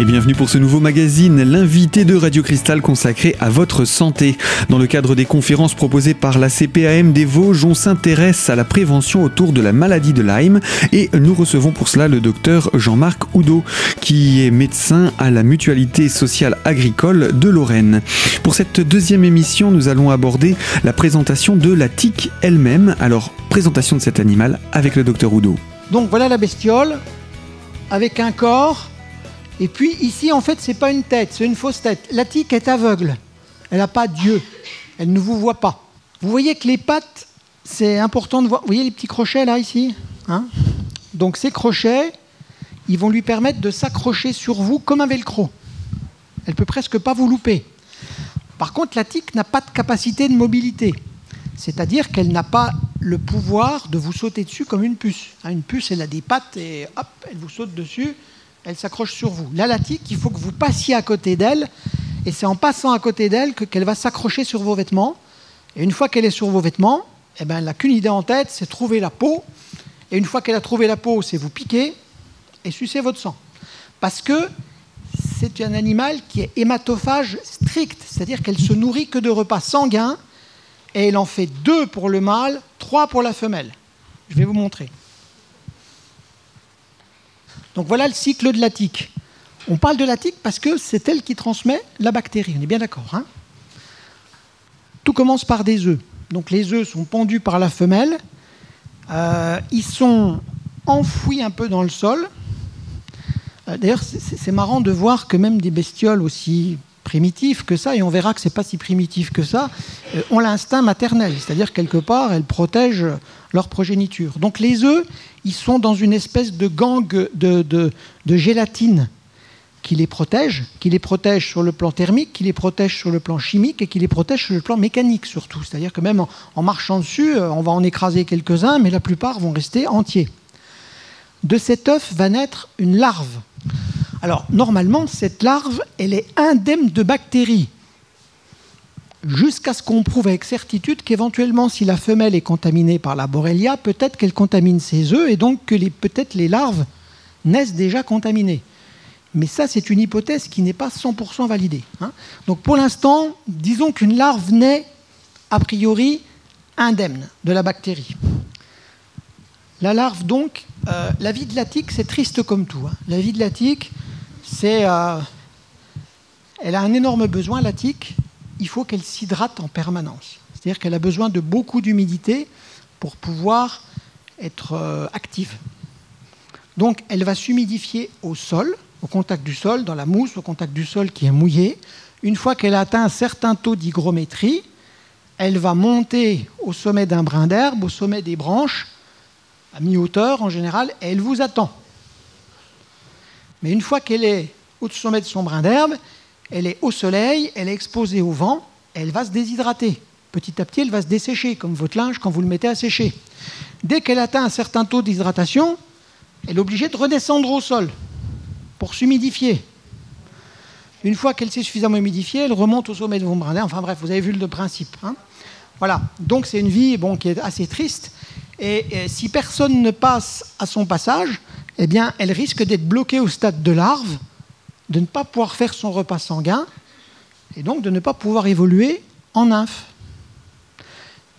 Et bienvenue pour ce nouveau magazine, l'invité de Radio Cristal consacré à votre santé. Dans le cadre des conférences proposées par la CPAM des Vosges, on s'intéresse à la prévention autour de la maladie de Lyme et nous recevons pour cela le docteur Jean-Marc Oudot qui est médecin à la Mutualité sociale agricole de Lorraine. Pour cette deuxième émission, nous allons aborder la présentation de la tique elle-même. Alors, présentation de cet animal avec le docteur Oudot. Donc voilà la bestiole avec un corps et puis ici, en fait, c'est pas une tête, c'est une fausse tête. La tique est aveugle. Elle n'a pas d'yeux. Elle ne vous voit pas. Vous voyez que les pattes, c'est important de voir. Vous voyez les petits crochets là, ici hein? Donc ces crochets, ils vont lui permettre de s'accrocher sur vous comme un velcro. Elle peut presque pas vous louper. Par contre, la tique n'a pas de capacité de mobilité. C'est-à-dire qu'elle n'a pas le pouvoir de vous sauter dessus comme une puce. Une puce, elle a des pattes et hop, elle vous saute dessus elle s'accroche sur vous. La latique, il faut que vous passiez à côté d'elle, et c'est en passant à côté d'elle qu'elle va s'accrocher sur vos vêtements. Et une fois qu'elle est sur vos vêtements, eh ben, elle n'a qu'une idée en tête, c'est trouver la peau. Et une fois qu'elle a trouvé la peau, c'est vous piquer et sucer votre sang. Parce que c'est un animal qui est hématophage strict, c'est-à-dire qu'elle se nourrit que de repas sanguins, et elle en fait deux pour le mâle, trois pour la femelle. Je vais vous montrer. Donc voilà le cycle de la tique. On parle de la tique parce que c'est elle qui transmet la bactérie. On est bien d'accord. Hein? Tout commence par des œufs. Donc les œufs sont pendus par la femelle. Euh, ils sont enfouis un peu dans le sol. Euh, d'ailleurs, c'est marrant de voir que même des bestioles aussi primitif que ça, et on verra que c'est pas si primitif que ça, euh, ont l'instinct maternel, c'est-à-dire quelque part elles protègent leur progéniture. Donc les œufs, ils sont dans une espèce de gang de, de, gélatine qui les protège, qui les protège sur le plan thermique, qui les protège sur le plan chimique et qui les protège sur le plan mécanique surtout. C'est-à-dire que même en marchant dessus, euh, on va en écraser quelques-uns, mais la plupart vont rester entiers. De cet œuf va naître une larve. Alors, normalement, cette larve, elle est indemne de bactéries, jusqu'à ce qu'on prouve avec certitude qu'éventuellement, si la femelle est contaminée par la Borrelia, peut-être qu'elle contamine ses œufs et donc que peut-être les larves naissent déjà contaminées. Mais ça, c'est une hypothèse qui n'est pas 100% validée. Hein. Donc, pour l'instant, disons qu'une larve naît a priori indemne de la bactérie. La larve, donc, euh, la vie de la tique, c'est triste comme tout. Hein. La vie de la tique, c'est. Euh, elle a un énorme besoin, la tique. Il faut qu'elle s'hydrate en permanence. C'est-à-dire qu'elle a besoin de beaucoup d'humidité pour pouvoir être euh, active. Donc, elle va s'humidifier au sol, au contact du sol, dans la mousse, au contact du sol qui est mouillé. Une fois qu'elle a atteint un certain taux d'hygrométrie, elle va monter au sommet d'un brin d'herbe, au sommet des branches, à mi-hauteur en général, et elle vous attend. Mais une fois qu'elle est au sommet de son brin d'herbe, elle est au soleil, elle est exposée au vent, elle va se déshydrater. Petit à petit, elle va se dessécher, comme votre linge quand vous le mettez à sécher. Dès qu'elle atteint un certain taux d'hydratation, elle est obligée de redescendre au sol pour s'humidifier. Une fois qu'elle s'est suffisamment humidifiée, elle remonte au sommet de vos brin d'herbe. Enfin bref, vous avez vu le principe. Hein. voilà. Donc c'est une vie bon, qui est assez triste. Et si personne ne passe à son passage, eh bien, elle risque d'être bloquée au stade de larve, de ne pas pouvoir faire son repas sanguin, et donc de ne pas pouvoir évoluer en nymphe.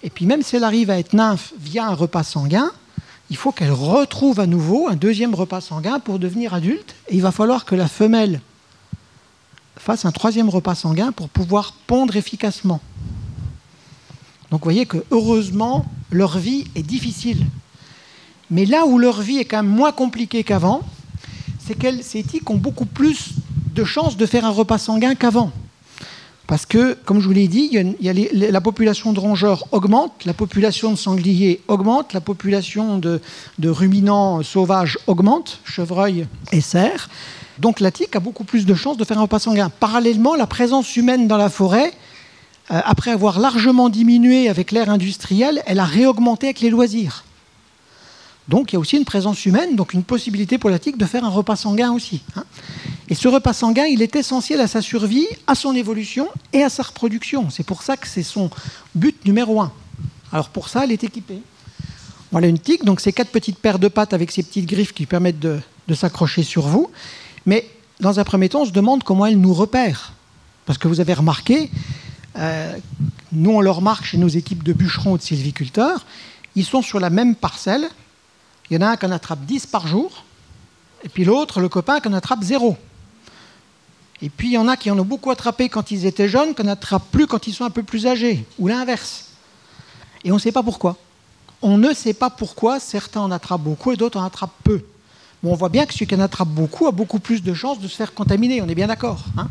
Et puis même si elle arrive à être nymphe via un repas sanguin, il faut qu'elle retrouve à nouveau un deuxième repas sanguin pour devenir adulte, et il va falloir que la femelle fasse un troisième repas sanguin pour pouvoir pondre efficacement. Donc vous voyez que heureusement, leur vie est difficile. Mais là où leur vie est quand même moins compliquée qu'avant, c'est qu'elles, ces tiques ont beaucoup plus de chances de faire un repas sanguin qu'avant. Parce que, comme je vous l'ai dit, la population de rongeurs augmente, la population de sangliers augmente, la population de, ruminants sauvages augmente, chevreuils et cerfs. Donc la tique a beaucoup plus de chances de faire un repas sanguin. Parallèlement, la présence humaine dans la forêt, euh, après avoir largement diminué avec l'ère industrielle, elle a réaugmenté avec les loisirs. Donc il y a aussi une présence humaine, donc une possibilité pour la tique de faire un repas sanguin aussi. Hein. Et ce repas sanguin, il est essentiel à sa survie, à son évolution et à sa reproduction. C'est pour ça que c'est son but numéro un. Alors pour ça, elle est équipée. Voilà une tique, donc c'est quatre petites paires de pattes avec ces petites griffes qui permettent de, s'accrocher sur vous. Mais dans un premier temps, on se demande comment elle nous repère. Parce que vous avez remarqué, euh, nous on le remarque chez nos équipes de bûcherons ou de sylviculteurs, ils sont sur la même parcelle. Il y en a un qui en attrape 10 par jour, et puis l'autre, le copain, qui en attrape 0. Et puis il y en a qui en ont beaucoup attrapé quand ils étaient jeunes, qui n'attrapent plus quand ils sont un peu plus âgés, ou l'inverse. Et on ne sait pas pourquoi. On ne sait pas pourquoi certains en attrapent beaucoup et d'autres en attrapent peu. Bon, on voit bien que celui qui en attrape beaucoup a beaucoup plus de chances de se faire contaminer, on est bien d'accord. Hein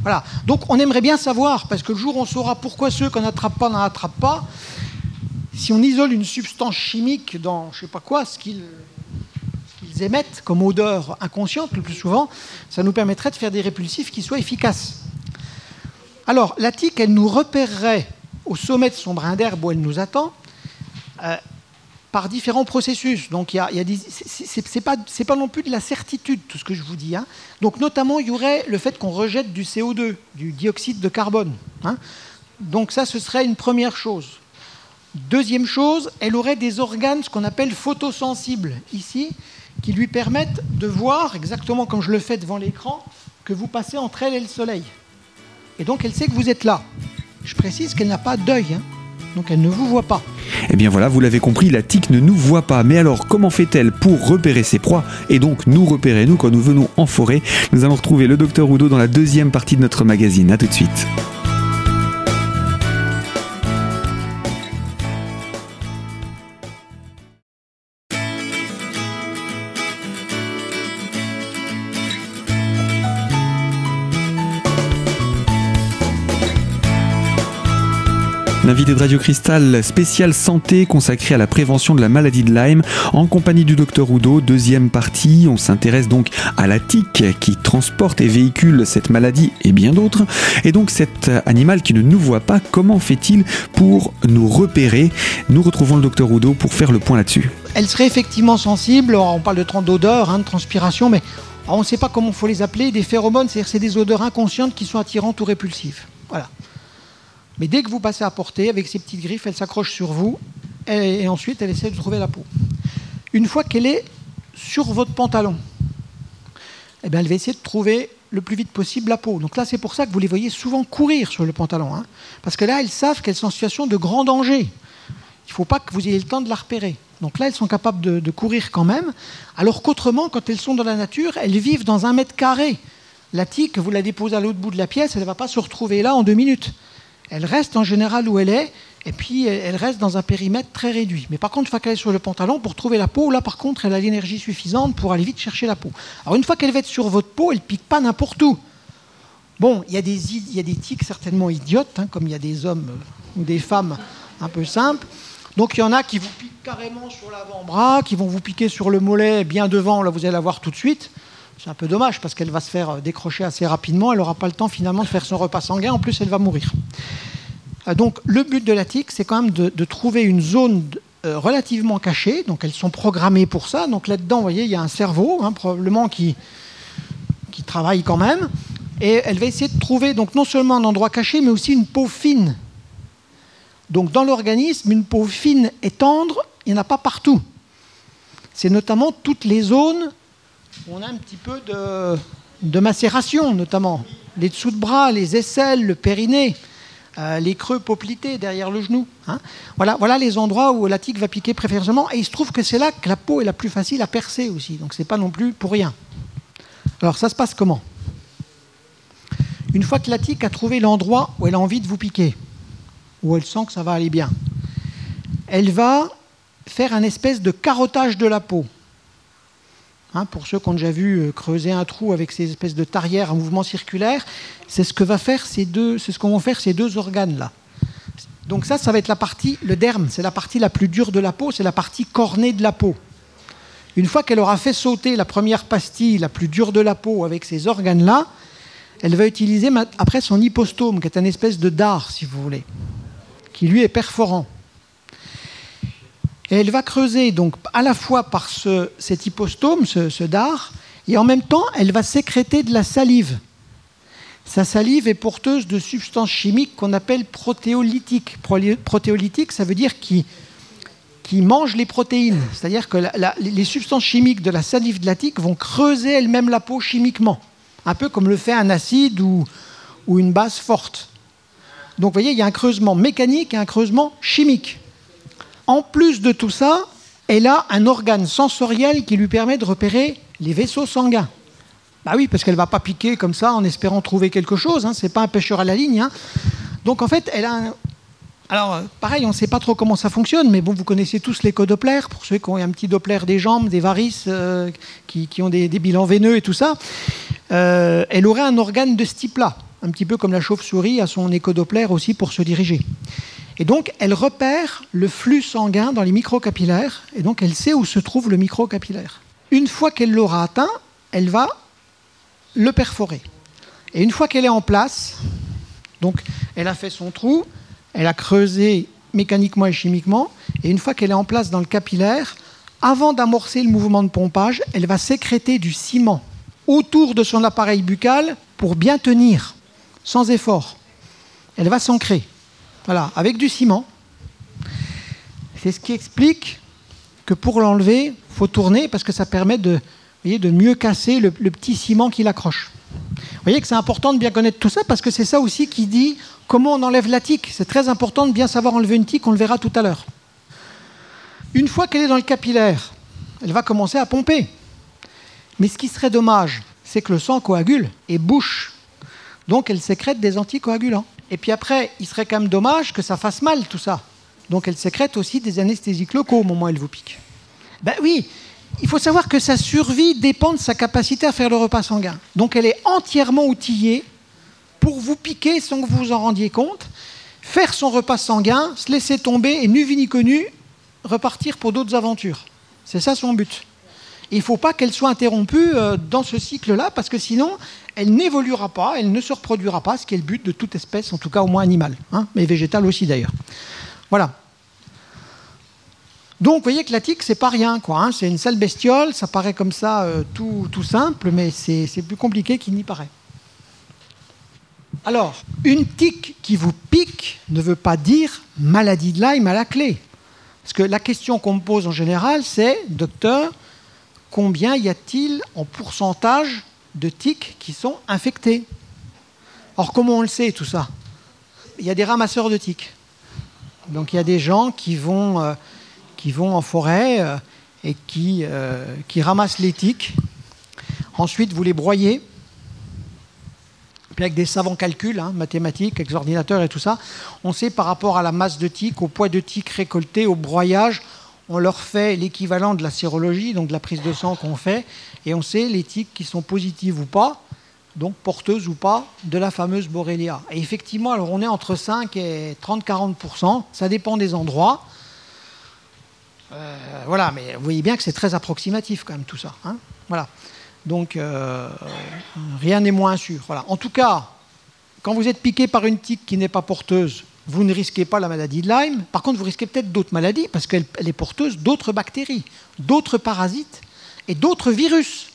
voilà. Donc on aimerait bien savoir, parce que le jour on saura pourquoi ceux qui n'en attrapent pas n'en attrapent pas, si on isole une substance chimique dans je sais pas quoi, ce qu'ils émettent comme odeur inconsciente le plus souvent, ça nous permettrait de faire des répulsifs qui soient efficaces. Alors, la tique, elle nous repérerait au sommet de son brin d'herbe où elle nous attend euh, par différents processus. Donc, il y a, c'est pas, pas, non plus de la certitude tout ce que je vous dis. Hein. Donc, notamment, il y aurait le fait qu'on rejette du CO2, du dioxyde de carbone. Hein. Donc, ça, ce serait une première chose. Deuxième chose, elle aurait des organes, ce qu'on appelle photosensibles, ici, qui lui permettent de voir, exactement comme je le fais devant l'écran, que vous passez entre elle et le soleil. Et donc elle sait que vous êtes là. Je précise qu'elle n'a pas d'œil, hein. donc elle ne vous voit pas. Eh bien voilà, vous l'avez compris, la tique ne nous voit pas. Mais alors, comment fait-elle pour repérer ses proies et donc nous repérer, nous, quand nous venons en forêt? Nous allons retrouver le docteur Oudot dans la deuxième partie de notre magazine. A tout de suite. L'invité de Radio Cristal spécial santé consacré à la prévention de la maladie de Lyme en compagnie du docteur Oudot. Deuxième partie, on s'intéresse donc à la tique qui transporte et véhicule cette maladie et bien d'autres. Et donc cet animal qui ne nous voit pas, comment fait-il pour nous repérer? Nous retrouvons le docteur Oudot pour faire le point là-dessus. Elle serait effectivement sensible, on parle de d'odeur, hein, de transpiration, mais on ne sait pas comment il faut les appeler, des phéromones, c'est-à-dire c'est des odeurs inconscientes qui sont attirantes ou répulsives. Voilà. Mais dès que vous passez à portée, avec ses petites griffes, elle s'accroche sur vous et, ensuite elle essaie de trouver la peau. Une fois qu'elle est sur votre pantalon, eh bien, elle va essayer de trouver le plus vite possible la peau. Donc là, c'est pour ça que vous les voyez souvent courir sur le pantalon. Hein. parce que là, elles savent qu'elles sont en situation de grand danger. Il ne faut pas que vous ayez le temps de la repérer. Donc là, elles sont capables de, de courir quand même, alors qu'autrement, quand elles sont dans la nature, elles vivent dans un mètre carré. La tique, vous la déposez à l'autre bout de la pièce, elle ne va pas se retrouver là en deux minutes. Elle reste en général où elle est, et puis elle reste dans un périmètre très réduit. Mais par contre, une fois qu'elle est sur le pantalon, pour trouver la peau, là par contre, elle a l'énergie suffisante pour aller vite chercher la peau. Alors une fois qu'elle va être sur votre peau, elle pique pas n'importe où. Bon, il y, a des, tiques certainement idiotes, hein, comme il y a des hommes euh, ou des femmes un peu simples. Donc il y en a qui vous piquent carrément sur l'avant-bras, qui vont vous piquer sur le mollet bien devant, là vous allez la voir tout de suite. C'est un peu dommage parce qu'elle va se faire décrocher assez rapidement. Elle n'aura pas le temps finalement de faire son repas sanguin. En plus, elle va mourir. Euh, donc, le but de la tique, c'est quand même de, trouver une zone euh, relativement cachée. Donc, elles sont programmées pour ça. Donc, là-dedans, vous voyez, il y a un cerveau, hein, probablement, qui, qui travaille quand même. Et elle va essayer de trouver donc non seulement un endroit caché, mais aussi une peau fine. Donc, dans l'organisme, une peau fine et tendre, il n'y en a pas partout. C'est notamment toutes les zones on a un petit peu de, macération, notamment. Les dessous de bras, les aisselles, le périnée, euh, les creux poplités derrière le genou. Hein. Voilà, les endroits où la tique va piquer préférentiellement. Et il se trouve que c'est là que la peau est la plus facile à percer aussi. Donc c'est pas non plus pour rien. Alors ça se passe comment? Une fois que la tique a trouvé l'endroit où elle a envie de vous piquer, où elle sent que ça va aller bien, elle va faire un espèce de carottage de la peau. Hein, pour ceux qui ont déjà vu euh, creuser un trou avec ces espèces de tarières en mouvement circulaire, c'est ce que va faire ces deux, faire ces deux organes là. Donc ça, ça va être la partie, le derme, c'est la partie la plus dure de la peau, c'est la partie cornée de la peau. Une fois qu'elle aura fait sauter la première pastille la plus dure de la peau avec ces organes-là, elle va utiliser après son hypostome, qui est un espèce de dard, si vous voulez, qui lui est perforant. Elle va creuser donc à la fois par ce, cet hypostome, ce, dard, et en même temps, elle va sécréter de la salive. Sa salive est porteuse de substances chimiques qu'on appelle protéolytiques. Protéolytiques, ça veut dire qui, qui mange les protéines. C'est-à-dire que les substances chimiques de la salive de la tique vont creuser elles-mêmes la peau chimiquement. un peu comme le fait un acide ou, ou une base forte. Donc vous voyez, il y a un creusement mécanique et un creusement chimique. En plus de tout ça, elle a un organe sensoriel qui lui permet de repérer les vaisseaux sanguins. Bah oui, parce qu'elle ne va pas piquer comme ça en espérant trouver quelque chose. Hein. Ce n'est pas un pêcheur à la ligne. Hein. Donc en fait, elle a un... Alors, pareil, on ne sait pas trop comment ça fonctionne, mais bon, vous connaissez tous l'éco-doppler, pour ceux qui ont un petit doppler des jambes, des varices, euh, qui, ont des, bilans veineux et tout ça. Euh, elle aurait un organe de ce type-là, un petit peu comme la chauve-souris a son éco-doppler aussi pour se diriger. Et donc, elle repère le flux sanguin dans les microcapillaires, et donc elle sait où se trouve le microcapillaire. Une fois qu'elle l'aura atteint, elle va le perforer. Et une fois qu'elle est en place, donc elle a fait son trou, elle a creusé mécaniquement et chimiquement, et une fois qu'elle est en place dans le capillaire, avant d'amorcer le mouvement de pompage, elle va sécréter du ciment autour de son appareil buccal pour bien tenir, sans effort. Elle va s'ancrer. Voilà, avec du ciment. C'est ce qui explique que pour l'enlever, il faut tourner parce que ça permet de, de mieux casser le, petit ciment qui l'accroche. Vous voyez que c'est important de bien connaître tout ça parce que c'est ça aussi qui dit comment on enlève la tique. C'est très important de bien savoir enlever une tique, on le verra tout à l'heure. Une fois qu'elle est dans le capillaire, elle va commencer à pomper. Mais ce qui serait dommage, c'est que le sang coagule et bouche. Donc elle sécrète des anticoagulants. Et puis après, il serait quand même dommage que ça fasse mal tout ça. Donc elle sécrète aussi des anesthésiques locaux au moment où elle vous pique. Ben oui, il faut savoir que sa survie dépend de sa capacité à faire le repas sanguin. Donc elle est entièrement outillée pour vous piquer sans que vous vous en rendiez compte, faire son repas sanguin, se laisser tomber et, nu ni connu, repartir pour d'autres aventures. C'est ça son but. Il ne faut pas qu'elle soit interrompue euh, dans ce cycle-là, parce que sinon, elle n'évoluera pas, elle ne se reproduira pas, ce qui est le but de toute espèce, en tout cas au moins animale, hein, mais végétale aussi d'ailleurs. Voilà. Donc, vous voyez que la tique, c'est pas rien, quoi. Hein. c'est une sale bestiole, ça paraît comme ça euh, tout, tout, simple, mais c'est plus compliqué qu'il n'y paraît. Alors, une tique qui vous pique ne veut pas dire maladie de Lyme à la clé. Parce que la question qu'on me pose en général, c'est, docteur, combien y a-t-il en pourcentage de tiques qui sont infectés. Or, comment on le sait tout ça Il y a des ramasseurs de tiques. Donc il y a des gens qui vont, euh, en forêt euh, et qui, euh, qui ramassent les tiques. Ensuite, vous les broyez. Puis avec des savants calculs, hein, mathématiques, avec ordinateurs et tout ça, on sait par rapport à la masse de tiques, au poids de tiques récoltées, au broyage, on leur fait l'équivalent de la sérologie, donc de la prise de sang qu'on fait, et on sait les tiques qui sont positives ou pas, donc porteuses ou pas, de la fameuse Borrelia. Et effectivement, alors on est entre 5 et 30-40%, ça dépend des endroits. Euh, voilà, mais vous voyez bien que c'est très approximatif quand même tout ça. Hein. voilà. Donc euh, rien n'est moins sûr. En tout cas, quand vous êtes piqué par une tique qui n'est pas porteuse, vous ne risquez pas la maladie de Lyme. Par contre, vous risquez peut-être d'autres maladies parce qu'elle est porteuse d'autres bactéries, d'autres parasites et d'autres virus.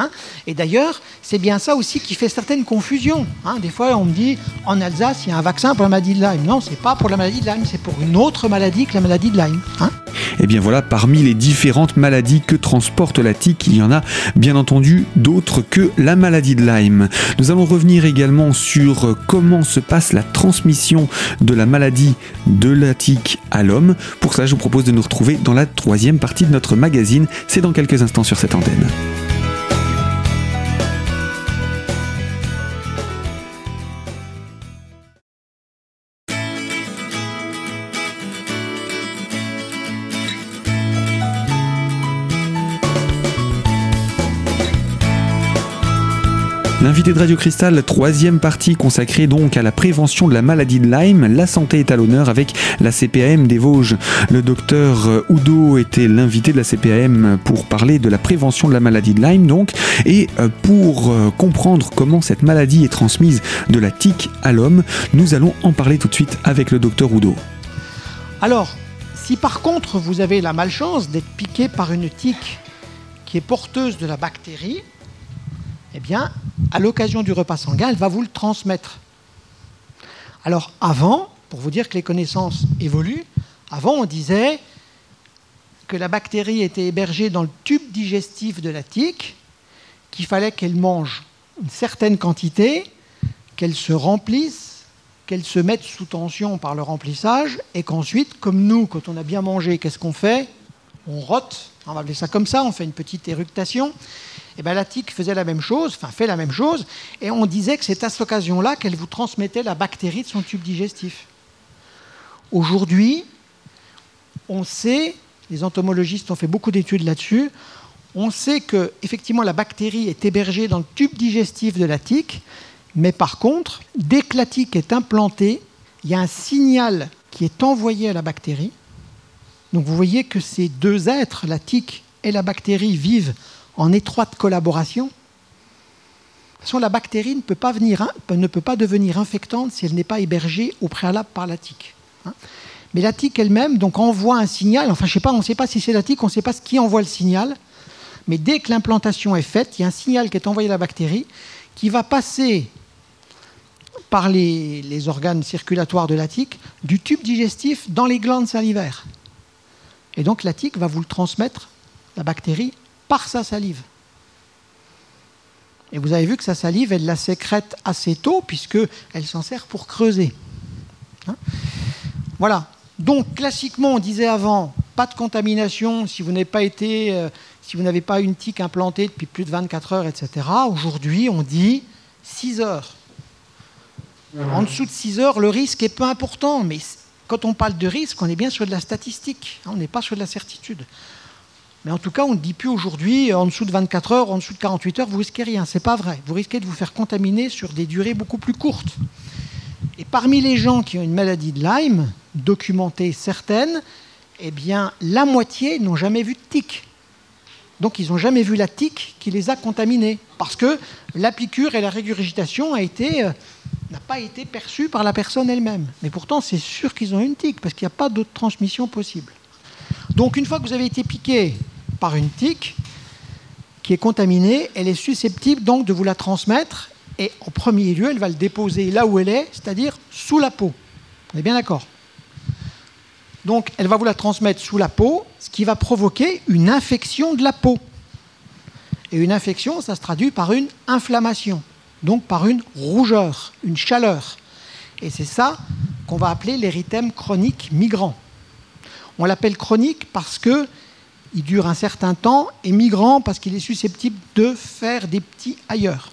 Hein. et d'ailleurs, c'est bien ça aussi qui fait certaines confusions. Hein. Des fois, on me dit en Alsace, il y a un vaccin pour la maladie de Lyme. Non, c'est pas pour la maladie de Lyme, c'est pour une autre maladie que la maladie de Lyme. Hein. Et eh bien voilà, parmi les différentes maladies que transporte la tique, il y en a bien entendu d'autres que la maladie de Lyme. Nous allons revenir également sur comment se passe la transmission de la maladie de la tique à l'homme. Pour ça, je vous propose de nous retrouver dans la troisième partie de notre magazine. C'est dans quelques instants sur cette antenne. L'invité de Radio Cristal, troisième partie consacrée donc à la prévention de la maladie de Lyme. La santé est à l'honneur avec la CPAM des Vosges. Le docteur Oudo était l'invité de la CPAM pour parler de la prévention de la maladie de Lyme donc et euh, pour euh, comprendre comment cette maladie est transmise de la tique à l'homme, nous allons en parler tout de suite avec le docteur Oudo. Alors, si par contre vous avez la malchance d'être piqué par une tique qui est porteuse de la bactérie, eh bien, à l'occasion du repas sanguin, elle va vous le transmettre. Alors avant, pour vous dire que les connaissances évoluent, avant on disait que la bactérie était hébergée dans le tube digestif de la tique, qu'il fallait qu'elle mange une certaine quantité, qu'elle se remplisse, qu'elle se mette sous tension par le remplissage, et qu'ensuite, comme nous, quand on a bien mangé, qu'est-ce qu'on fait? On rote, on va appeler ça comme ça, on fait une petite éructation. Et eh bien la tique faisait la même chose, enfin fait la même chose, et on disait que c'est à cette occasion-là qu'elle vous transmettait la bactérie de son tube digestif. Aujourd'hui, on sait, les entomologistes ont fait beaucoup d'études là-dessus, on sait que effectivement la bactérie est hébergée dans le tube digestif de la tique, mais par contre, dès que la tique est implantée, il y a un signal qui est envoyé à la bactérie. Donc vous voyez que ces deux êtres, la tique et la bactérie, vivent en étroite collaboration. De toute façon, la bactérie ne peut pas, ne peut pas devenir infectante si elle n'est pas hébergée au préalable par la tique. Hein. Mais la tique elle-même donc envoie un signal. Enfin, je sais pas, on ne sait pas si c'est la tique, on ne sait pas ce qui envoie le signal. Mais dès que l'implantation est faite, il y a un signal qui est envoyé à la bactérie qui va passer par les, organes circulatoires de la tique du tube digestif dans les glandes salivaires. Et donc la tique va vous le transmettre, la bactérie, par sa salive. Et vous avez vu que sa salive, elle la sécrète assez tôt, puisqu'elle s'en sert pour creuser. Hein voilà. Donc, classiquement, on disait avant, pas de contamination si vous n'avez pas été, euh, si vous n'avez pas une tique implantée depuis plus de 24 heures, etc. Aujourd'hui, on dit 6 heures. En dessous de 6 heures, le risque est peu important, mais quand on parle de risque, on est bien sur de la statistique, hein, on n'est pas sur de la certitude. Mais en tout cas, on ne dit plus aujourd'hui, en dessous de 24 heures, en dessous de 48 heures, vous risquez rien. Ce n'est pas vrai. Vous risquez de vous faire contaminer sur des durées beaucoup plus courtes. Et parmi les gens qui ont une maladie de Lyme, documentée certaine, eh bien, la moitié n'ont jamais vu de tique. Donc, ils n'ont jamais vu la tique qui les a contaminés. Parce que la piqûre et la régurgitation a euh, n'a pas été perçue par la personne elle-même. Mais pourtant, c'est sûr qu'ils ont une tique, parce qu'il n'y a pas d'autre transmission possible. Donc, une fois que vous avez été piqué par une tique qui est contaminée, elle est susceptible donc de vous la transmettre et en premier lieu, elle va le déposer là où elle est, c'est-à-dire sous la peau. On est bien d'accord? Donc, elle va vous la transmettre sous la peau, ce qui va provoquer une infection de la peau. Et une infection, ça se traduit par une inflammation, donc par une rougeur, une chaleur. Et c'est ça qu'on va appeler l'érythème chronique migrant. On l'appelle chronique parce que il dure un certain temps et migrant parce qu'il est susceptible de faire des petits ailleurs.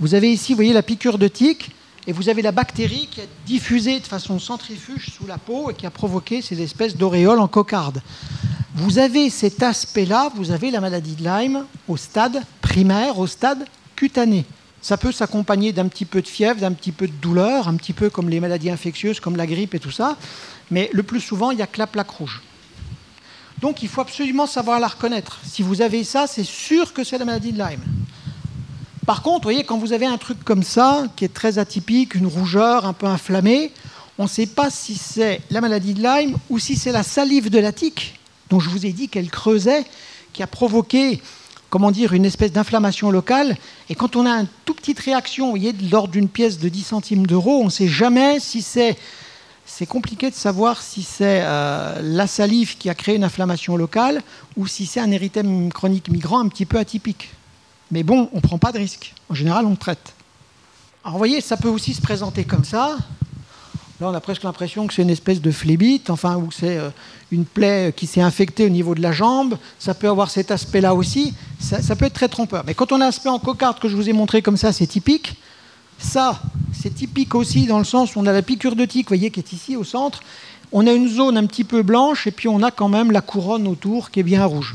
Vous avez ici, vous voyez, la piqûre de tique, et vous avez la bactérie qui a diffusé de façon centrifuge sous la peau et qui a provoqué ces espèces d'auréoles en cocarde. Vous avez cet aspect-là, vous avez la maladie de Lyme au stade primaire, au stade cutané. Ça peut s'accompagner d'un petit peu de fièvre, d'un petit peu de douleur, un petit peu comme les maladies infectieuses, comme la grippe et tout ça, mais le plus souvent, il n'y a que la plaque rouge. Donc il faut absolument savoir la reconnaître. Si vous avez ça, c'est sûr que c'est la maladie de Lyme. Par contre, voyez, quand vous avez un truc comme ça, qui est très atypique, une rougeur un peu inflammée, on ne sait pas si c'est la maladie de Lyme ou si c'est la salive de la tique, dont je vous ai dit qu'elle creusait, qui a provoqué, comment dire, une espèce d'inflammation locale. Et quand on a une toute petite réaction, vous voyez, de l'ordre d'une pièce de 10 centimes d'euros, on ne sait jamais si c'est c'est compliqué de savoir si c'est euh, la salive qui a créé une inflammation locale ou si c'est un érythème chronique migrant un petit peu atypique. Mais bon, on ne prend pas de risque. En général, on traite. Alors, vous voyez, ça peut aussi se présenter comme ça. Là, on a presque l'impression que c'est une espèce de phlébite, enfin, ou c'est euh, une plaie qui s'est infectée au niveau de la jambe. Ça peut avoir cet aspect-là aussi. Ça, peut être très trompeur. Mais quand on a l'aspect en cocarde que je vous ai montré comme ça, c'est typique. Ça, c'est typique aussi dans le sens où on a la piqûre de tique, vous voyez, qui est ici au centre. On a une zone un petit peu blanche et puis on a quand même la couronne autour qui est bien rouge.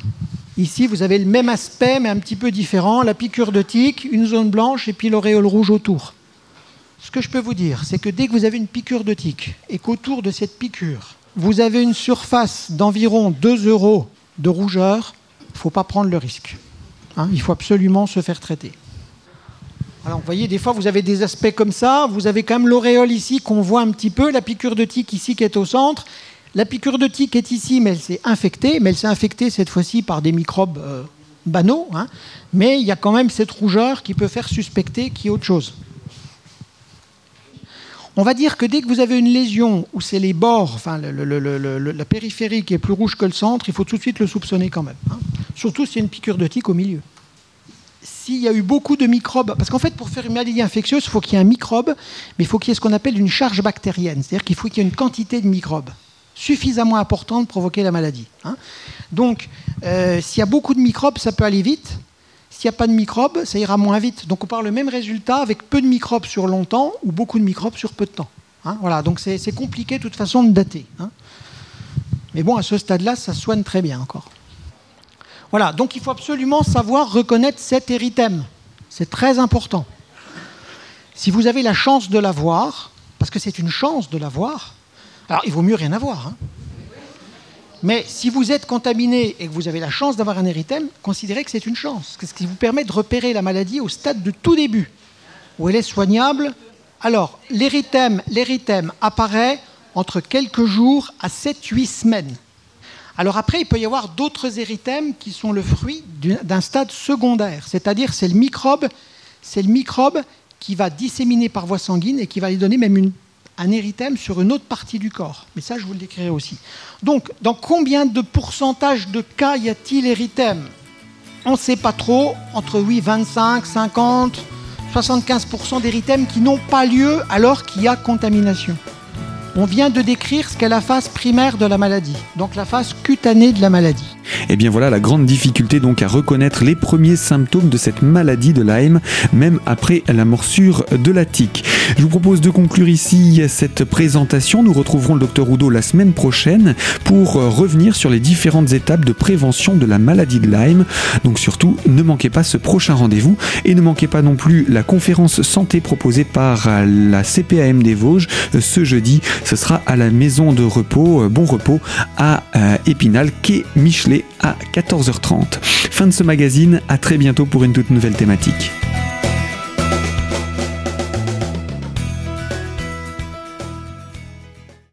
Ici, vous avez le même aspect, mais un petit peu différent. La piqûre de tique, une zone blanche et puis l'auréole rouge autour. Ce que je peux vous dire, c'est que dès que vous avez une piqûre de tique et qu'autour de cette piqûre, vous avez une surface d'environ 2 euros de rougeur, il ne faut pas prendre le risque. Hein. il faut absolument se faire traiter. Alors, vous voyez, des fois, vous avez des aspects comme ça. Vous avez quand même l'auréole ici qu'on voit un petit peu, la piqûre de tique ici qui est au centre, la piqûre de tique est ici, mais elle s'est infectée, mais elle s'est infectée cette fois-ci par des microbes euh, banaux, hein. mais il y a quand même cette rougeur qui peut faire suspecter qu'il y a autre chose. On va dire que dès que vous avez une lésion où c'est les bords, enfin la périphérie qui est plus rouge que le centre, il faut tout de suite le soupçonner quand même. Hein. Surtout y a une piqûre de tique au milieu. S'il y a eu beaucoup de microbes, parce qu'en fait, pour faire une maladie infectieuse, il faut qu'il y ait un microbe, mais il faut qu'il y ait ce qu'on appelle une charge bactérienne, c'est-à-dire qu'il faut qu'il y ait une quantité de microbes suffisamment importante pour provoquer la maladie. Hein. Donc, euh, s'il y a beaucoup de microbes, ça peut aller vite. S'il n'y a pas de microbes, ça ira moins vite. Donc, on parle le même résultat avec peu de microbes sur longtemps ou beaucoup de microbes sur peu de temps. Hein. voilà, donc c'est compliqué de toute façon de dater. Hein. Mais bon, à ce stade-là, ça soigne très bien encore. Voilà, donc il faut absolument savoir reconnaître cet érythème. C'est très important. Si vous avez la chance de l'avoir, parce que c'est une chance de l'avoir, alors il vaut mieux rien avoir. Hein. Mais si vous êtes contaminé et que vous avez la chance d'avoir un érythème, considérez que c'est une chance. Ce qui vous permet de repérer la maladie au stade de tout début, où elle est soignable. Alors, l'érythème, apparaît entre quelques jours à 7-8 semaines. Alors après, il peut y avoir d'autres érythèmes qui sont le fruit d'un stade secondaire, c'est-à-dire c'est le microbe, c'est le microbe qui va disséminer par voie sanguine et qui va lui donner même un érythème sur une autre partie du corps. Mais ça, je vous le décrirai aussi. Donc, dans combien de pourcentage de cas y a-t-il érythème On ne sait pas trop, entre oui, 25, 50, 75% d'érythèmes qui n'ont pas lieu alors qu'il y a contamination. On vient de décrire ce qu'est la phase primaire de la maladie, donc la phase cutanée de la maladie. Et eh bien voilà la grande difficulté donc à reconnaître les premiers symptômes de cette maladie de Lyme, même après la morsure de la tique. Je vous propose de conclure ici cette présentation. Nous retrouverons le docteur Oudot la semaine prochaine pour revenir sur les différentes étapes de prévention de la maladie de Lyme. Donc surtout, ne manquez pas ce prochain rendez-vous et ne manquez pas non plus la conférence santé proposée par la CPAM des Vosges ce jeudi. Ce sera à la maison de repos, bon repos à euh, Épinal, quai Michelet à 14h30. Fin de ce magazine, à très bientôt pour une toute nouvelle thématique.